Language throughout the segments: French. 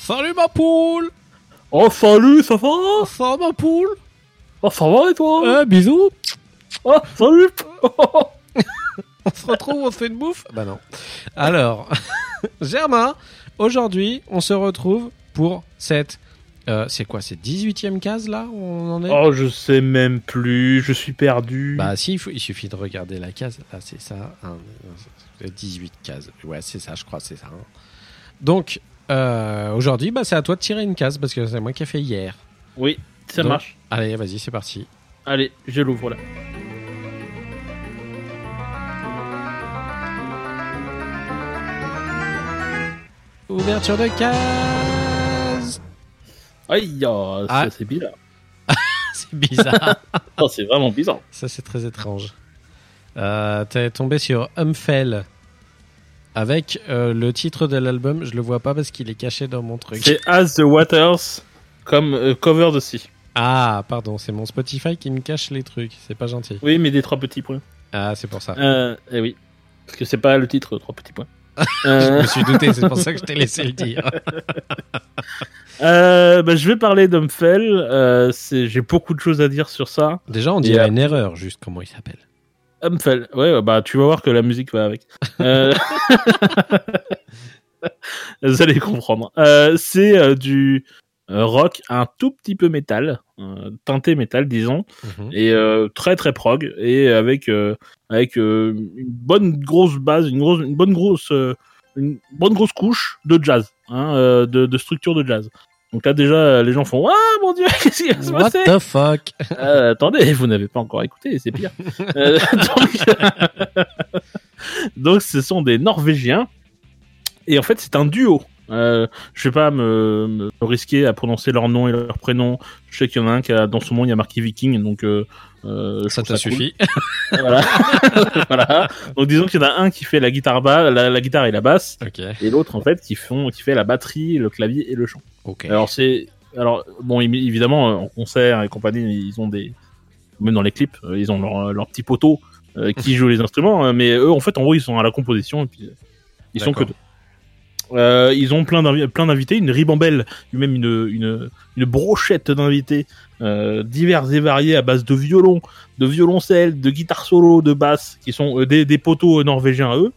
Salut ma poule Oh salut, ça va? Ça va ma poule? Oh ça va et toi? Eh, bisous Oh salut On se retrouve, on se fait une bouffe? Bah non. Alors, Germain, aujourd'hui, on se retrouve pour cette... euh, c'est quoi, c'est 18ème case là où on en est? Oh je sais même plus, je suis perdu. Bah si, il, faut- il suffit de regarder la case. Là, c'est ça. hein, euh, 18 cases. Ouais, c'est ça, je crois, c'est ça. hein. Donc, euh, aujourd'hui, bah, c'est à toi de tirer une case parce que c'est moi qui ai fait hier. Oui, ça Donc- marche. Allez, vas-y, c'est parti. Allez, je l'ouvre là. Ouverture de case Aïe, oh, Ah. ça c'est bizarre. C'est bizarre. C'est vraiment bizarre. ça, c'est très étrange. Euh, T'es tombé sur Humfell avec euh, le titre de l'album. Je le vois pas parce qu'il est caché dans mon truc. C'est As the Waters comme euh, cover de si. Ah, pardon, c'est mon Spotify qui me cache les trucs. C'est pas gentil. Oui, mais des trois petits points. Ah, c'est pour ça. Euh, eh oui. Parce que c'est pas le titre, trois petits points. Je me suis douté, c'est pour ça que je t'ai laissé le dire. euh, bah, je vais parler d'Umfell. Euh, J'ai beaucoup de choses à dire sur ça. Déjà, on Et, dirait euh, une erreur, juste comment il s'appelle. Ouais, bah tu vas voir que la musique va avec. Euh... Vous allez comprendre. Euh, c'est euh, du rock un tout petit peu métal, teinté métal disons, Mhm. et très très prog et avec avec une bonne grosse base, une grosse une bonne grosse une bonne grosse couche de jazz, hein, de, de structure de jazz. Donc là déjà les gens font ah mon dieu qu'est-ce qui va se What passer the fuck euh, attendez, vous n'avez pas encore écouté, c'est pire. Euh, donc, donc, ce sont des Norvégiens. Et en fait, c'est un duo. Euh, je vais pas me, me risquer à prononcer leur nom et leur prénom. Je sais qu'il y en a un qui a, dans son nom, il y a marqué Viking, donc euh, euh, Ça cool. suffit Voilà. voilà. Donc disons qu'il y en a un qui fait la guitare bas, la, la guitare et la basse, et l'autre en fait qui font, qui fait la batterie, le clavier et le chant. Alors c'est alors bon évidemment euh, en concert et compagnie ils ont des même dans les clips ils ont leur, leur petit poteau qui joue les instruments hein, mais eux en fait en gros ils sont à la composition et puis ils sont que deux. Euh, ils ont plein d'invi- plein d'invités une ribambelle même une une une brochette d'invités euh, divers et variés à base de violon de violoncelle de guitare solo de basse qui sont euh, des, des poteaux euh, norvégiens à eux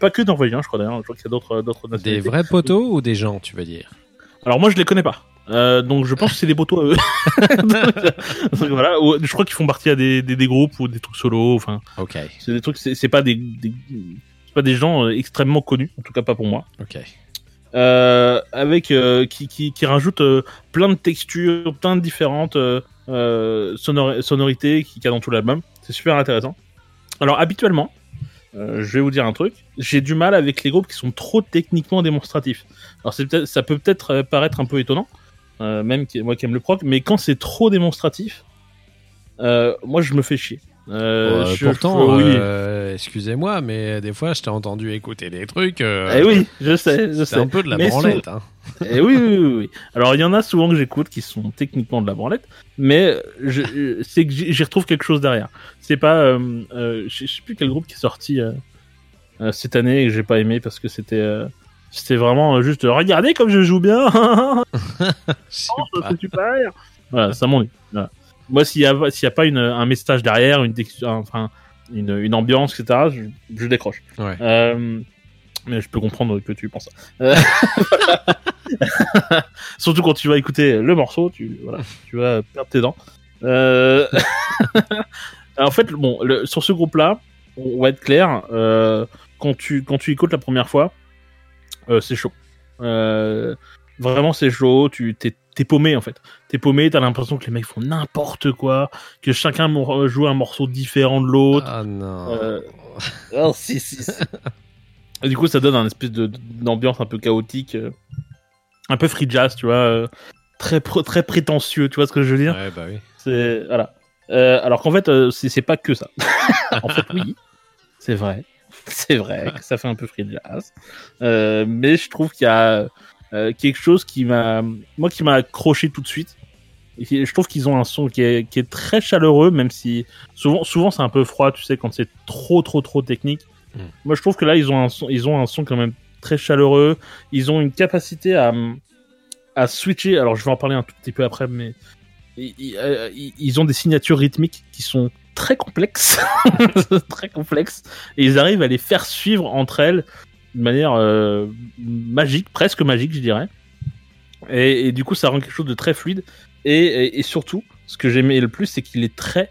pas que norvégiens je crois d'ailleurs je crois qu'il y a d'autres d'autres Des nationalités vrais poteaux ou des gens, tu veux dire? Alors moi je les connais pas. Euh, donc je pense que c'est des poteaux à eux. donc, voilà, je crois qu'ils font partie à des, des, des groupes ou des trucs solo. Enfin, Ok, c'est des trucs, c'est c'est pas des, des c'est pas des gens euh, extrêmement connus, en tout cas pas pour moi. ok. Euh, avec euh, qui, qui, qui rajoute euh, plein de textures, plein de différentes sonori- sonorités qui qu'il y a dans tout l'album. C'est super intéressant. Alors habituellement, je vais vous dire un truc, j'ai du mal avec les groupes qui sont trop techniquement démonstratifs. Alors ça peut peut-être paraître un peu étonnant, même qui- moi qui aime le proc, mais quand c'est trop démonstratif, moi je me fais chier. Euh, Euh, je- pourtant, oui. euh, excusez-moi, mais des fois, je t'ai entendu écouter des trucs. Eh oui, je sais, je c'est sais. un peu de la Mais branlette. Hein. Eh oui, oui, oui, oui. Alors, il y en a souvent que j'écoute qui sont techniquement de la branlette, mais je, c'est que j'y retrouve quelque chose derrière. C'est pas, je je sais plus quel groupe qui est sorti cette année et que j'ai pas aimé parce que c'était, c'était vraiment juste regardez comme je joue bien. Oh, pas. super. Voilà, ça m'ennuie. Voilà. Moi, s'il y a, pas une, un message derrière, une enfin, une, une ambiance, etc., je, je décroche. Ouais. Euh, mais je peux comprendre que tu penses ça. Euh, Surtout quand tu vas écouter le morceau, tu, voilà, tu vas perdre tes dents. Euh... en fait, bon, le- sur ce groupe-là, on va être clair, euh, quand, tu, quand tu écoutes la première fois, euh, c'est chaud. Vraiment, c'est chaud. Tu t'es, t'es paumé en fait. T'es paumé. T'as l'impression que les mecs font n'importe quoi, que chacun mor- joue un morceau différent de l'autre. Ah non. Euh, Oh, si, si, si. Et du coup, ça donne un espèce de, d'ambiance un peu chaotique, euh, un peu free jazz, tu vois, euh, très, pr- très prétentieux, tu vois ce que je veux dire? Ouais, bah oui. C'est voilà. Euh, alors qu'en fait, euh, c'est, c'est pas que ça. en fait, oui, c'est vrai, c'est vrai que ça fait un peu free jazz, Euh, mais je trouve qu'il y a euh, quelque chose qui m'a, moi, qui m'a accroché tout de suite. Et je trouve qu'ils ont un son qui est, qui est très chaleureux, même si souvent, souvent c'est un peu froid, tu sais, quand c'est trop, trop, trop technique. Mm. Moi, je trouve que là, ils ont un son, ils ont un son quand même très chaleureux. Ils ont une capacité à, à switcher. Alors, je vais en parler un tout petit peu après, mais euh, ils- ils ont des signatures rythmiques qui sont très complexes, très complexes, et ils arrivent à les faire suivre entre elles de manière euh, magique, presque magique, je dirais. Et, et du coup, ça rend quelque chose de très fluide. Et, et- et surtout, ce que j'aimais le plus, c'est qu'il est très,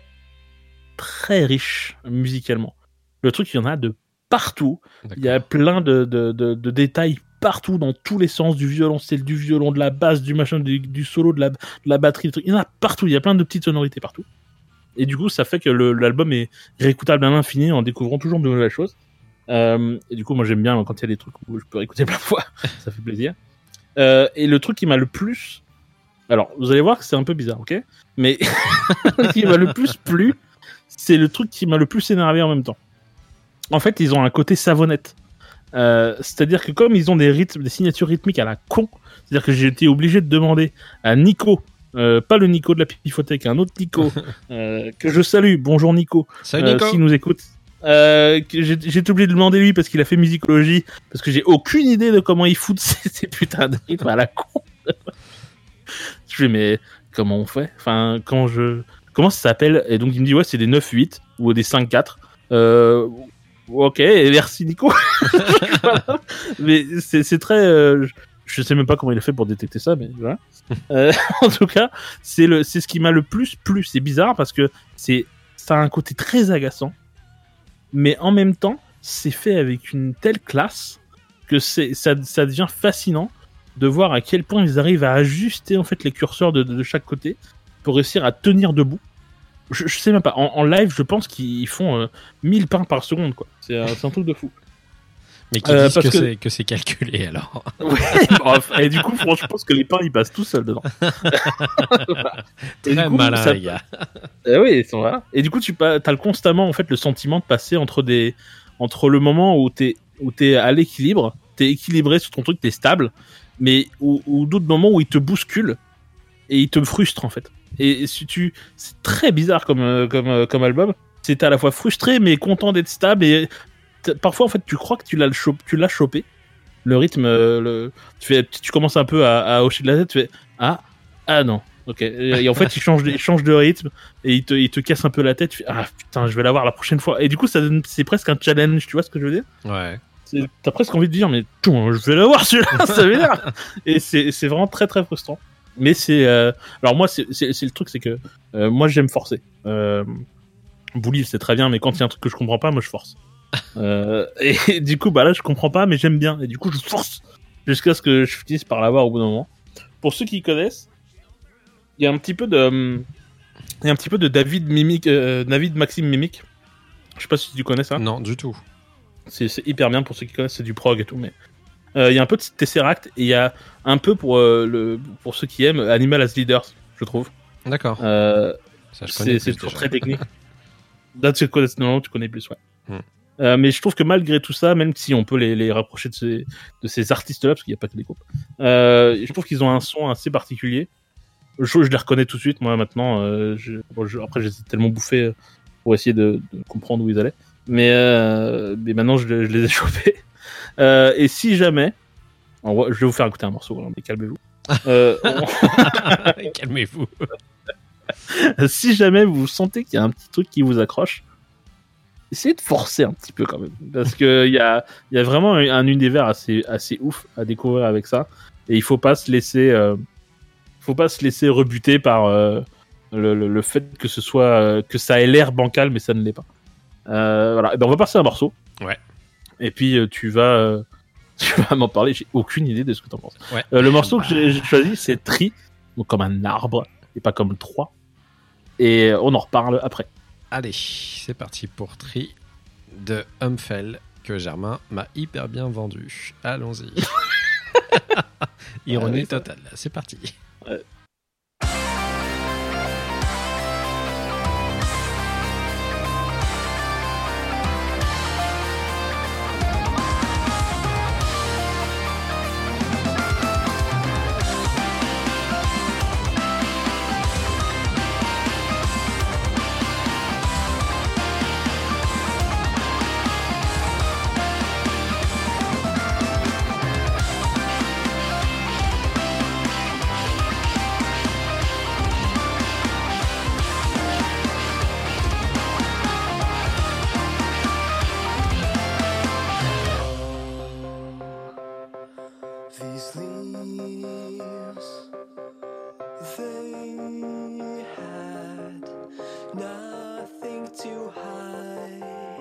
très riche musicalement. Le truc, il y en a de partout. Il y a plein de, de, de, de détails partout, dans tous les sens, du violoncelle, du violon, de la basse, du machin, du, du solo, de la, de la batterie. Il y en a partout. Il y a plein de petites sonorités partout. Et du coup, ça fait que l'album est réécoutable à l'infini en découvrant toujours de nouvelles choses. Euh, et du coup, moi, j'aime bien quand il y a des trucs où je peux réécouter plein de fois. ça fait plaisir. Euh, et le truc qui m'a le plus. Alors, vous allez voir que c'est un peu bizarre, ok? Mais qui m'a le plus plu, c'est le truc qui m'a le plus énervé en même temps. En fait, ils ont un côté savonnette. Euh, c'est-à-dire que comme ils ont des rythmes, des signatures rythmiques à la con, c'est-à-dire que j'ai été obligé de demander à Nico, euh, pas le Nico de la Pifothèque, un autre Nico, euh, que je salue, bonjour Nico, Salut Nico. s'il nous écoute. Euh, j'ai obligé de demander lui parce qu'il a fait musicologie, parce que j'ai aucune idée de comment il fout ces, ces putains de rythmes à la con. je fais mais comment on fait? Enfin, quand je comment ça s'appelle? Et donc il me dit ouais c'est des 9-8 ou des 5-4. Euh, ok, merci Nico. Mais c'est c'est très. euh, je- je sais même pas comment il a fait pour détecter ça, mais voilà. Euh, en tout cas, c'est le, c'est ce qui m'a le plus plu. C'est bizarre parce que c'est, ça a un côté très agaçant, mais en même temps, c'est fait avec une telle classe que c'est, ça, ça devient fascinant de voir à quel point ils arrivent à ajuster en fait les curseurs de, chaque côté pour réussir à tenir debout. Je, sais même pas. En, live, je pense qu'ils font euh, 1000 pains par seconde, quoi. C'est un truc de fou. Mais qui Euh, disent parce que, que- c'est que c'est calculé alors. Ouais, bref. Et du coup, franchement, je pense que les pains, ils passent tout seuls dedans. Et Très coup, malin ça- les gars. Eh oui, ils sont voilà. Et du coup, tu as constamment en fait le sentiment de passer entre des entre le moment où t'es où t'es à l'équilibre, t'es équilibré sur ton truc, t'es stable, mais ou, ou d'autres moments où il te bouscule et il te frustre en fait. Et si tu, c'est très bizarre comme euh, comme euh, comme album. C'est à la fois frustré mais content d'être stable et parfois en fait tu crois que tu l'as l'as chopé. Le rythme, euh, le, tu fais, tu commences un peu à, à hocher de la tête, tu fais ah ah non. Ok. Et en fait, il change, de, il change de rythme et il te, il te casse un peu la tête. Tu fais, ah putain, je vais l'avoir la prochaine fois. Et du coup, ça c'est presque un challenge, tu vois ce que je veux dire? Ouais. T'as presque envie de dire, mais je vais l'avoir celui-là, ça m'énerve. Et c'est vraiment très très frustrant. Mais c'est. euh, Alors moi, c'est le truc, c'est que euh, moi j'aime forcer. Euh... Bouli, c'est très bien, mais quand il y a un truc que je comprends pas, moi je force. Euh, et du coup, bah là, je comprends pas, mais j'aime bien. Et du coup, je force jusqu'à ce que je finisse par l'avoir au bout d'un moment. Pour ceux qui connaissent, il y a un petit peu de. Il y a un petit peu de David Mimic, euh, David Maxime Mimic. Je sais pas si tu connais ça. Non, du tout. C'est hyper bien pour ceux qui connaissent, c'est du prog et tout, mais euh, il y a un peu de Tesseract et il y a un peu pour le pour ceux qui aiment Animal as Leaders, je trouve. D'accord. Ça je connais c'est toujours très technique. Là, tu connais, non, tu connais plus, ouais. Hmm. Euh, mais je trouve que malgré tout ça, même si on peut les, les rapprocher de ces, de ces artistes-là, parce qu'il n'y a pas que des groupes, euh, je trouve qu'ils ont un son assez particulier. Je, je les reconnais tout de suite, moi, maintenant. euh, je- bon, je- après, j'ai tellement bouffé pour essayer de, de comprendre où ils allaient. Mais, mais maintenant, je, les ai chopés. Et si jamais... je vais vous faire écouter un morceau, hein, mais calmez-vous. On- Calmez-vous. si jamais vous sentez qu'il y a un petit truc qui vous accroche, essayez de forcer un petit peu quand même. Parce qu'il y a, y a vraiment un, univers assez, ouf à découvrir avec ça. Et il faut euh, faut pas se laisser rebuter par euh, le, fait euh, que ça ait l'air bancal, mais ça ne l'est pas. voilà. Ben, on va passer à un morceau. Et puis tu vas, m'en parler. J'ai aucune idée de ce que tu en penses. Le morceau que ah. j'ai choisi, c'est Tri, donc comme un arbre et pas comme trois. Et on en reparle après. Allez, c'est parti pour Tri de Humphel que Germain m'a hyper bien vendu. Allons-y. Ironie totale, c'est parti. These leaves, they had nothing to hide.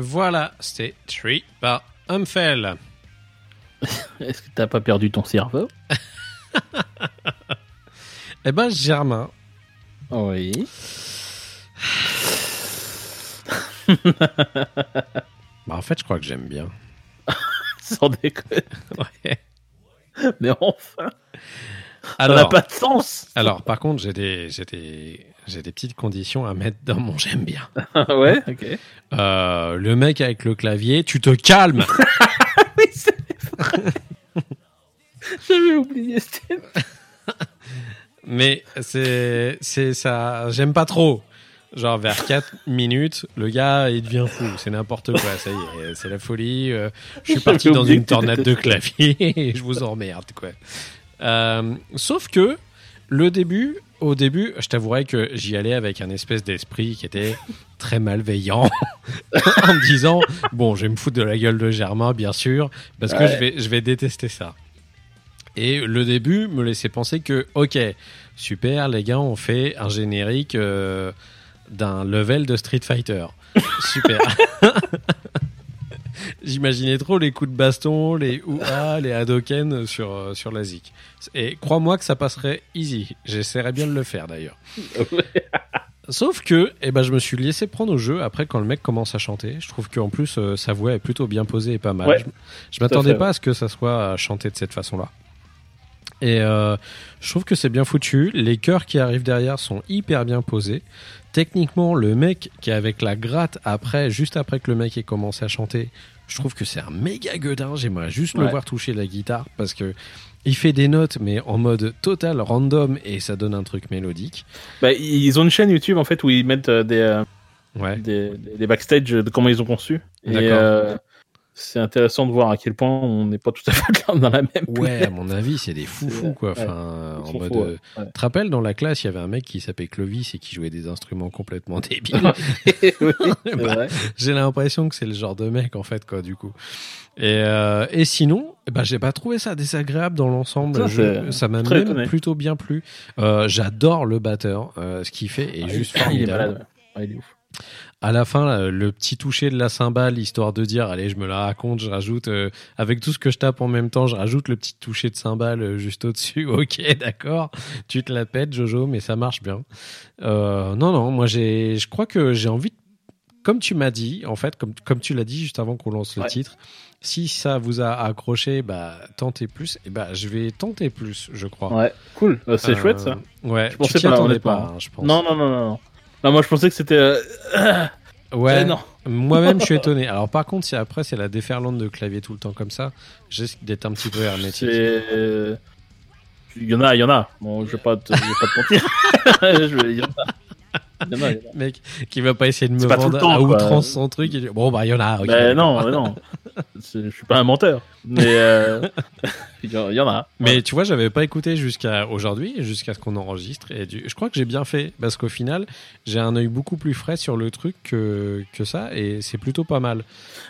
Voilà, c'était Tree par Humfell. Est-ce que t'as pas perdu ton cerveau Eh ben, Germain, Oui. bah, en fait, je crois que j'aime bien. Sans déconner. Ouais. Mais enfin, ça Alors, n'a pas de sens. alors, par contre, j'ai des, j'ai des, j'ai des petites conditions à mettre dans mon j'aime bien. ouais, ok. Euh, le mec avec le clavier, tu te calmes. Oui, c'est vrai. J'avais oublié. c'était- Mais c'est, c'est ça, j'aime pas trop. Genre vers 4 minutes, le gars il devient fou, c'est n'importe quoi, ça y est, c'est la folie. euh, je suis parti dans une tornade de clavier et je vous emmerde quoi. Euh, sauf que le début, au début, je t'avouerais que j'y allais avec un espèce d'esprit qui était très malveillant, en me disant bon, je vais me foutre de la gueule de Germain bien sûr, parce que je vais, je vais détester ça. Et le début me laissait penser que, ok, super, les gars ont fait un générique euh, d'un level de Street Fighter. Super. J'imaginais trop les coups de baston, les ouah, les Hadoken sur, euh, sur la Zik. Et crois-moi que ça passerait easy. J'essaierais bien de le faire d'ailleurs. Sauf que, eh ben, je me suis laissé prendre au jeu après quand le mec commence à chanter. Je trouve qu'en plus, euh, sa voix est plutôt bien posée et pas mal. Ouais, je je m'attendais pas à ce que ça soit chanté de cette façon-là. Et euh, je trouve que c'est bien foutu. Les chœurs qui arrivent derrière sont hyper bien posés. Techniquement, le mec qui est avec la gratte après, juste après que le mec ait commencé à chanter, je trouve que c'est un méga gueudin. J'aimerais juste le voir toucher la guitare parce que il fait des notes, mais en mode total random et ça donne un truc mélodique. Bah, ils ont une chaîne YouTube en fait où ils mettent euh, des, euh, Ouais. des, des- backstage de comment ils ont conçu. Et D'accord. euh, c'est intéressant de voir à quel point on n'est pas tout à fait dans la même. Ouais, à mon avis, c'est des foufous, quoi. Ouais. Enfin, Ils en mode. fous, euh, ouais. Tu te rappelles, dans la classe, il y avait un mec qui s'appelait Clovis et qui jouait des instruments complètement débiles. oui, Bah. J'ai l'impression que c'est le genre de mec, en fait, quoi, du coup. Et, euh, et sinon, ben, j'ai pas trouvé ça désagréable dans l'ensemble. Ça, m'a même étonné. plutôt bien plu. Euh, J'adore le batteur. Euh, ce qu'il fait est Ah, juste il- il est malade. ouais. Ouais, il est ouf. À la fin, là, le petit toucher de la cymbale, histoire de dire, allez, je me la raconte, je rajoute, euh, avec tout ce que je tape en même temps, je rajoute le petit toucher de cymbale euh, juste au-dessus. Ok, d'accord. Tu te la pètes, Jojo, mais ça marche bien. Euh, non, non, moi, j'ai, je crois que j'ai envie, de- comme tu m'as dit, en fait, comme, comme tu l'as dit juste avant qu'on lance le Ouais. titre, si ça vous a accroché, bah, tentez plus. Et bah, je vais tenter plus, je crois. Ouais, cool. Euh, c'est Euh, chouette ça. Ouais, Je tu pensais t'y pas, attendais pas, hein, je pense. Non, non, non, non, non. Moi je pensais que c'était. euh, Ouais. euh, non. Moi-même, je suis étonné. Alors, par contre, si après c'est la déferlante de clavier tout le temps comme ça, risque d'être un petit peu hermétique. Euh, Il y en a, il y en a. Bon, je vais pas te, je vais pas te mentir. Je vais- Il y en a. Mec, qui va pas essayer de me C'est pas vendre temps, à quoi. outrance son truc. et Bon, bah, il y en a. ok, Mais d'accord. non, mais non. Je suis pas un menteur. Mais euh, il y en il y en a. Mais tu vois, j'avais pas écouté jusqu'à aujourd'hui, jusqu'à ce qu'on enregistre. Et du- je crois que j'ai bien fait. Parce qu'au final, j'ai un œil beaucoup plus frais sur le truc que, que ça. Et c'est plutôt pas mal.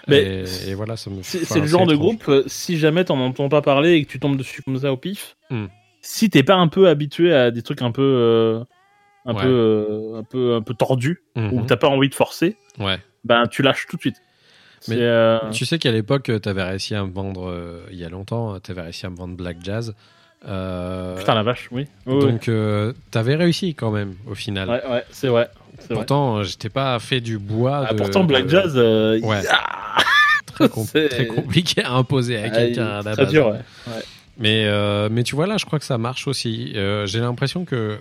Mais et, et voilà, ça me C'est enfin, le genre de groupe, euh, si jamais t'en entends pas parler et que tu tombes dessus comme ça au pif, Hmm. si t'es pas un peu habitué à des trucs un peu, euh, un Ouais. peu, euh, un peu, un peu tordus, Mhm. ou que t'as pas envie de forcer, Ouais. ben tu lâches tout de suite. Mais euh, Tu sais qu'à l'époque, tu avais réussi à me vendre, euh, il y a longtemps, tu avais réussi à me vendre Black Jazz. Euh, Putain la vache, oui. Donc, tu avais réussi quand même, au final. ouais, ouais, c'est vrai. Pourtant, euh, j'étais pas fait du bois. Ah, de- pourtant, Black de- Jazz, euh, Ouais. très, com- c'est- très compliqué à imposer à ah, quelqu'un très base. dur, ouais. ouais. Mais, euh, mais tu vois, là, je crois que ça marche aussi. Euh, J'ai l'impression que euh,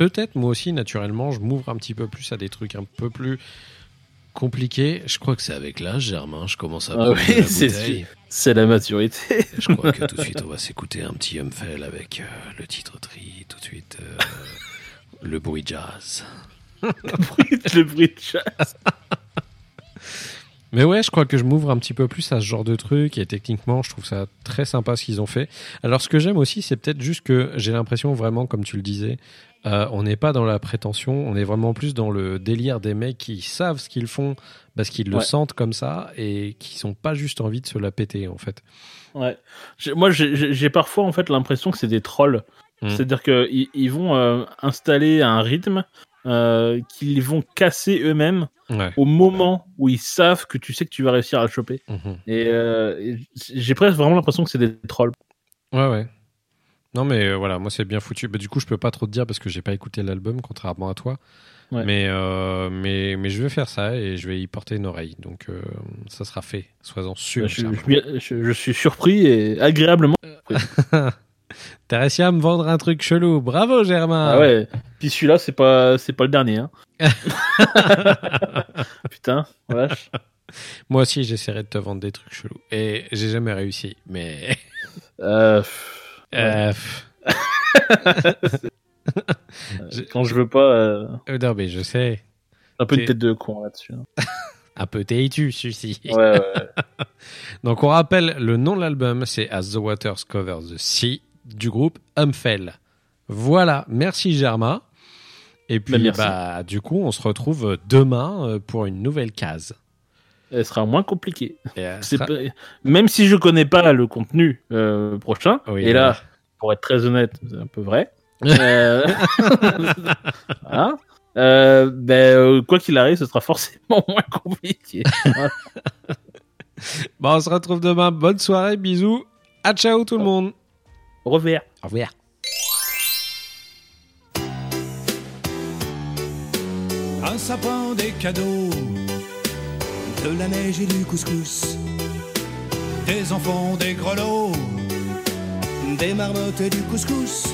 peut-être moi aussi, naturellement, je m'ouvre un petit peu plus à des trucs un peu plus compliqués. Je crois que c'est avec l'âge, Germain. Je commence à Ah oui, c'est. C'est la maturité. Je crois que tout de suite, on va s'écouter un petit Humfell avec euh, le titre tri. Tout de suite, euh, le bruit jazz. le bruit de jazz. Mais ouais, je crois que je m'ouvre un petit peu plus à ce genre de truc et techniquement, je trouve ça très sympa ce qu'ils ont fait. Alors, ce que j'aime aussi, c'est peut-être juste que j'ai l'impression vraiment, comme tu le disais, euh, on n'est pas dans la prétention, on est vraiment plus dans le délire des mecs qui savent ce qu'ils font parce qu'ils le Ouais. sentent comme ça et qui sont pas juste envie de se la péter en fait. Ouais. Moi, j'ai- parfois en fait l'impression que c'est des trolls. Hmm. C'est-à-dire qu'ils ils vont euh, installer un rythme euh, qu'ils vont casser eux-mêmes Ouais. au moment où ils savent que tu sais que tu vas réussir à le choper. Mhm. Et, euh, et j'ai presque vraiment l'impression que c'est des trolls. Ouais, ouais. Non, mais euh, voilà, moi c'est bien foutu. Bah, du coup, je peux pas trop te dire parce que j'ai pas écouté l'album, contrairement à toi. Ouais. Mais, mais, mais je vais faire ça et je vais y porter une oreille. Donc, ça sera fait. Sois-en sûr. Je, je- je- je suis surpris et agréablement. T'as réussi à me vendre un truc chelou. Bravo, Germain. Ah ouais. Puis celui-là, c'est pas, c'est pas le dernier. Hein. Putain, vache. Moi aussi, j'essaierai de te vendre des trucs chelous. Et j'ai jamais réussi. Mais. Euh, Euh. Je- quand je veux pas, euh, Euh, non, mais je sais. un peu de tête de con là-dessus. hein. Un peu têtu, celui-ci. Ouais, ouais. Donc, on rappelle le nom de l'album, c'est As the Waters Cover the Sea du groupe Umfell. Voilà. Merci, Germain. Et puis, Bah, merci. bah, du coup, on se retrouve demain euh, pour une nouvelle case. Elle sera moins compliquée. Sera- pas- Même si je connais pas le contenu euh, prochain, Oui, et là, pour être très honnête, c'est un peu vrai. Euh, hein Euh, ben, euh, quoi qu'il arrive, ce sera forcément moins compliqué. Bon, on se retrouve demain. Bonne soirée, bisous. À ciao tout le monde. Au revoir. Au revoir. Un sapin, des cadeaux, de la neige et du couscous, des enfants, des grelots, des marmottes et du couscous.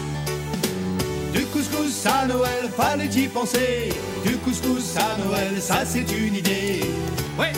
Du couscous à Noël, fallait y penser. Du couscous à Noël, ça c'est une idée. Ouais.